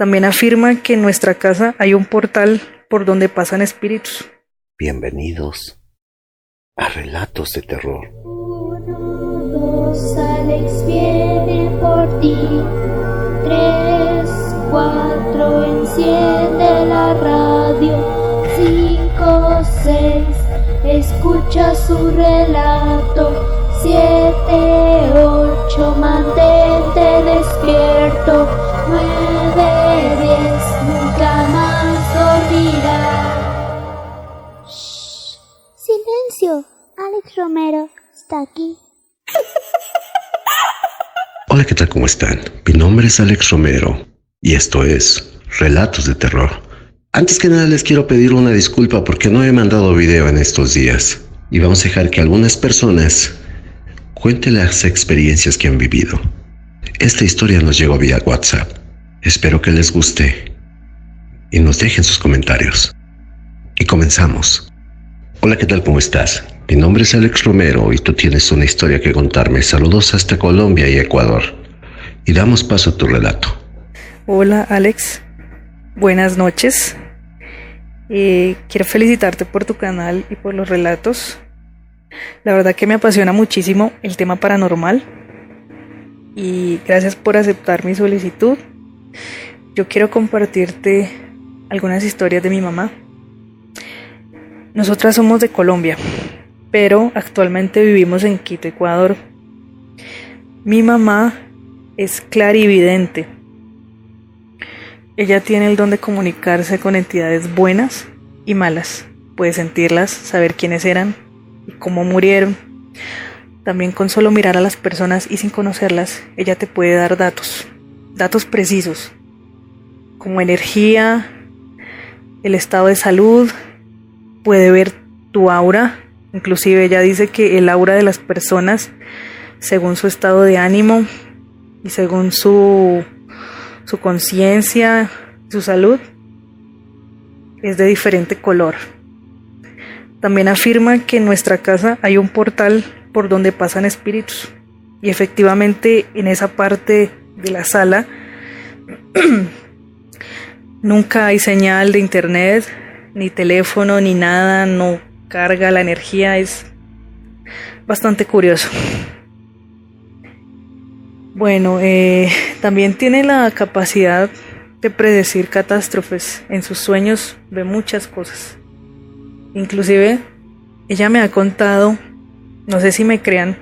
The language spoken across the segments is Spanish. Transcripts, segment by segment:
También afirma que en nuestra casa hay un portal por donde pasan espíritus. Bienvenidos a Relatos de Terror. Uno, dos, Alex viene por ti. Tres, cuatro, enciende la radio. Cinco, seis, escucha su relato. Hola, ¿qué tal? ¿Cómo están? Mi nombre es Alex Romero y esto es Relatos de Terror. Antes que nada les quiero pedir una disculpa porque no he mandado video en estos días y vamos a dejar que algunas personas cuenten las experiencias que han vivido. Esta historia nos llegó vía WhatsApp. Espero que les guste y nos dejen sus comentarios. Y comenzamos. Hola, ¿qué tal? ¿Cómo estás? Mi nombre es Alex Romero y tú tienes una historia que contarme. Saludos hasta Colombia y Ecuador. Y damos paso a tu relato. Hola Alex, buenas noches. Eh, quiero felicitarte por tu canal y por los relatos. La verdad que me apasiona muchísimo el tema paranormal. Y gracias por aceptar mi solicitud. Yo quiero compartirte algunas historias de mi mamá. Nosotras somos de Colombia, pero actualmente vivimos en Quito, Ecuador. Mi mamá es clarividente. Ella tiene el don de comunicarse con entidades buenas y malas. Puede sentirlas, saber quiénes eran y cómo murieron. También con solo mirar a las personas y sin conocerlas, ella te puede dar datos, datos precisos, como energía, el estado de salud, puede ver tu aura, inclusive ella dice que el aura de las personas, según su estado de ánimo y según su, su conciencia, su salud, es de diferente color. También afirma que en nuestra casa hay un portal por donde pasan espíritus. Y efectivamente en esa parte de la sala nunca hay señal de internet, ni teléfono, ni nada, no carga la energía, es bastante curioso. Bueno, eh, también tiene la capacidad de predecir catástrofes. En sus sueños ve muchas cosas. Inclusive, ella me ha contado, no sé si me crean,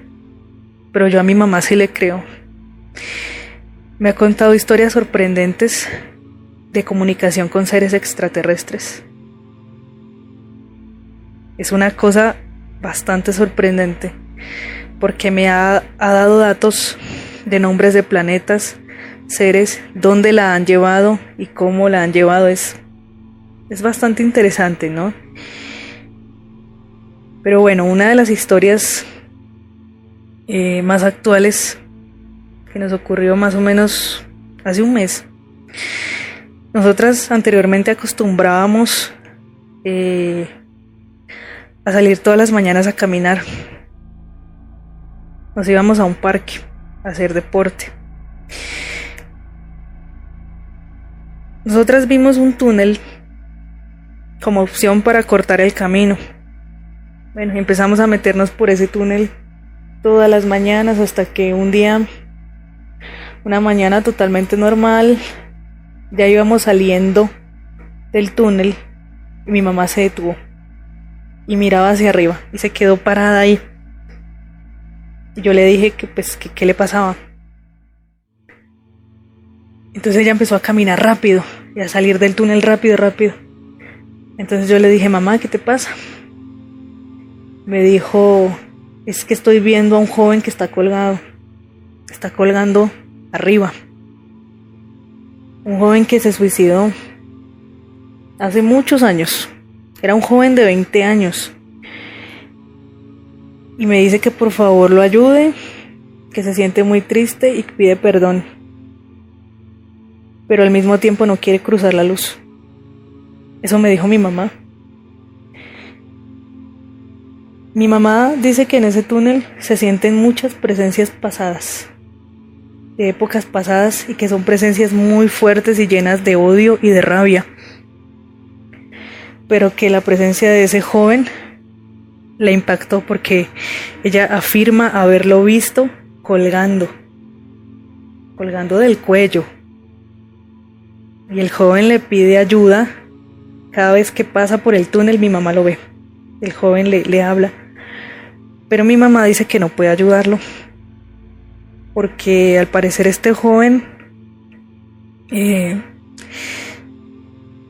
pero yo a mi mamá sí le creo. Me ha contado historias sorprendentes de comunicación con seres extraterrestres. Es una cosa bastante sorprendente porque me ha, ha dado datos de nombres de planetas, seres, dónde la han llevado y cómo la han llevado. Es, es bastante interesante, ¿no? Pero bueno, una de las historias eh, más actuales que nos ocurrió más o menos hace un mes. Nosotras anteriormente acostumbrábamos eh, a salir todas las mañanas a caminar. Nos íbamos a un parque a hacer deporte. Nosotras vimos un túnel como opción para cortar el camino. Bueno, empezamos a meternos por ese túnel todas las mañanas hasta que un día, una mañana totalmente normal, ya íbamos saliendo del túnel y mi mamá se detuvo y miraba hacia arriba y se quedó parada ahí. Y yo le dije que pues que qué le pasaba. Entonces ella empezó a caminar rápido y a salir del túnel rápido, rápido. Entonces yo le dije, mamá, ¿qué te pasa? Me dijo, es que estoy viendo a un joven que está colgado. Está colgando arriba. Un joven que se suicidó hace muchos años. Era un joven de 20 años. Y me dice que por favor lo ayude, que se siente muy triste y pide perdón. Pero al mismo tiempo no quiere cruzar la luz. Eso me dijo mi mamá. Mi mamá dice que en ese túnel se sienten muchas presencias pasadas. de épocas pasadas y que son presencias muy fuertes y llenas de odio y de rabia. Pero que la presencia de ese joven la impactó porque ella afirma haberlo visto colgando, colgando del cuello. Y el joven le pide ayuda. Cada vez que pasa por el túnel mi mamá lo ve. El joven le, le habla. Pero mi mamá dice que no puede ayudarlo porque al parecer este joven eh,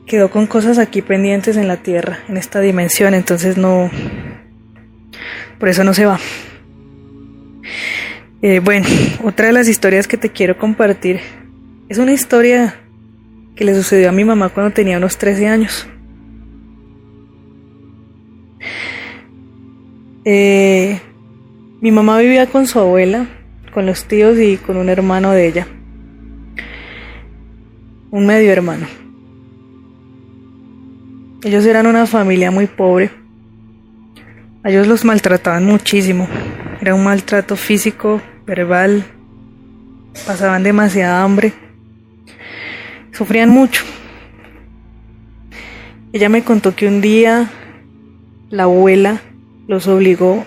quedó con cosas aquí pendientes en la tierra, en esta dimensión, entonces no, por eso no se va. Eh, bueno, otra de las historias que te quiero compartir es una historia que le sucedió a mi mamá cuando tenía unos 13 años. Eh, mi mamá vivía con su abuela con los tíos y con un hermano de ella. Un medio hermano. Ellos eran una familia muy pobre. A ellos los maltrataban muchísimo. Era un maltrato físico, verbal. Pasaban demasiada hambre. Sufrían mucho. Ella me contó que un día la abuela los obligó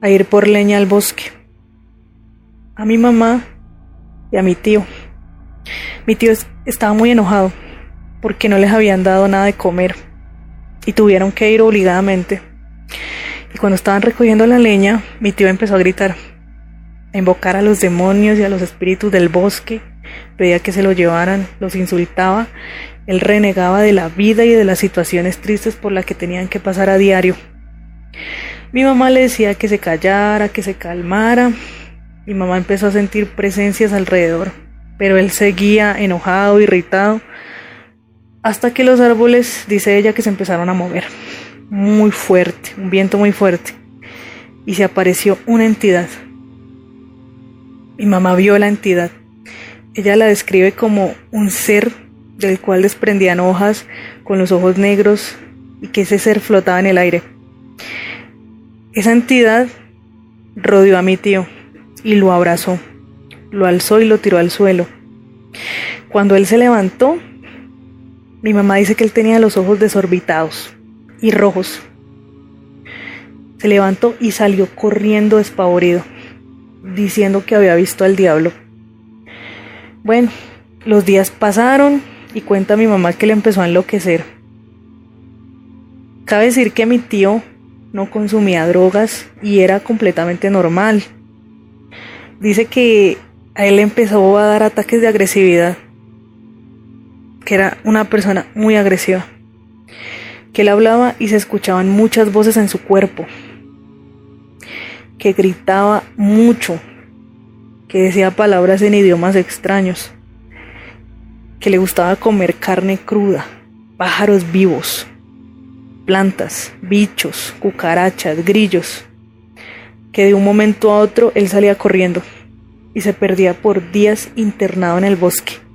a ir por leña al bosque a mi mamá y a mi tío. Mi tío estaba muy enojado porque no les habían dado nada de comer y tuvieron que ir obligadamente. Y cuando estaban recogiendo la leña, mi tío empezó a gritar, a invocar a los demonios y a los espíritus del bosque, pedía que se lo llevaran, los insultaba, él renegaba de la vida y de las situaciones tristes por las que tenían que pasar a diario. Mi mamá le decía que se callara, que se calmara, mi mamá empezó a sentir presencias alrededor, pero él seguía enojado, irritado, hasta que los árboles, dice ella, que se empezaron a mover. Muy fuerte, un viento muy fuerte. Y se apareció una entidad. Mi mamá vio la entidad. Ella la describe como un ser del cual desprendían hojas con los ojos negros y que ese ser flotaba en el aire. Esa entidad rodeó a mi tío y lo abrazó, lo alzó y lo tiró al suelo. Cuando él se levantó, mi mamá dice que él tenía los ojos desorbitados y rojos. Se levantó y salió corriendo despavorido, diciendo que había visto al diablo. Bueno, los días pasaron y cuenta mi mamá que le empezó a enloquecer. Cabe decir que mi tío no consumía drogas y era completamente normal dice que a él empezó a dar ataques de agresividad, que era una persona muy agresiva, que él hablaba y se escuchaban muchas voces en su cuerpo, que gritaba mucho, que decía palabras en idiomas extraños, que le gustaba comer carne cruda, pájaros vivos, plantas, bichos, cucarachas, grillos, que de un momento a otro él salía corriendo y se perdía por días internado en el bosque,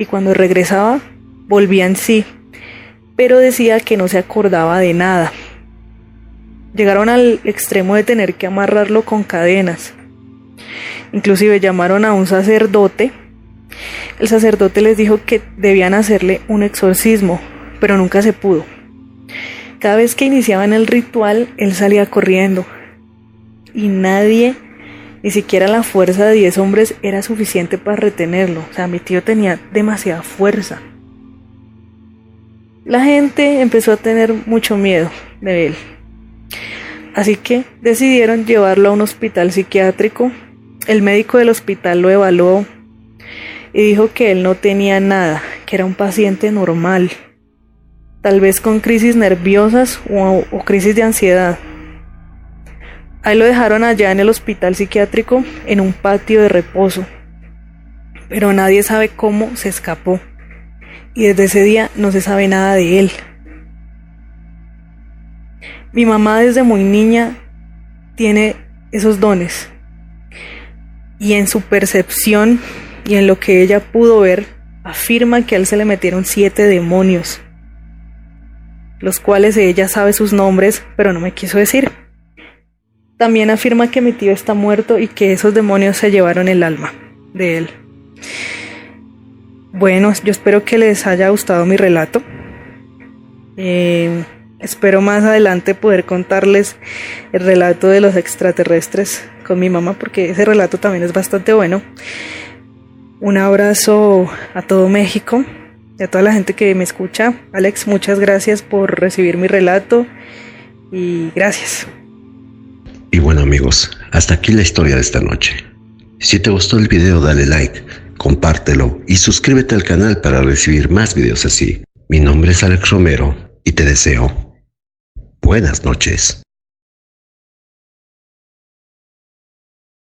y cuando regresaba volvía en sí, pero decía que no se acordaba de nada. Llegaron al extremo de tener que amarrarlo con cadenas. Inclusive llamaron a un sacerdote. El sacerdote les dijo que debían hacerle un exorcismo, pero nunca se pudo. Cada vez que iniciaban el ritual, él salía corriendo, y nadie, ni siquiera la fuerza de 10 hombres era suficiente para retenerlo. O sea, mi tío tenía demasiada fuerza. La gente empezó a tener mucho miedo de él. Así que decidieron llevarlo a un hospital psiquiátrico. El médico del hospital lo evaluó y dijo que él no tenía nada, que era un paciente normal, tal vez con crisis nerviosas o, o crisis de ansiedad. Ahí lo dejaron allá en el hospital psiquiátrico en un patio de reposo. Pero nadie sabe cómo se escapó. Y desde ese día no se sabe nada de él. Mi mamá desde muy niña tiene esos dones. Y en su percepción y en lo que ella pudo ver, afirma que a él se le metieron siete demonios, los cuales ella sabe sus nombres, pero no me quiso decir también afirma que mi tío está muerto y que esos demonios se llevaron el alma de él. Bueno, yo espero que les haya gustado mi relato. Eh, espero más adelante poder contarles el relato de los extraterrestres con mi mamá porque ese relato también es bastante bueno. Un abrazo a todo México y a toda la gente que me escucha. Alex, muchas gracias por recibir mi relato y gracias. Y bueno amigos, hasta aquí la historia de esta noche. Si te gustó el video dale like, compártelo y suscríbete al canal para recibir más videos así. Mi nombre es Alex Romero y te deseo buenas noches.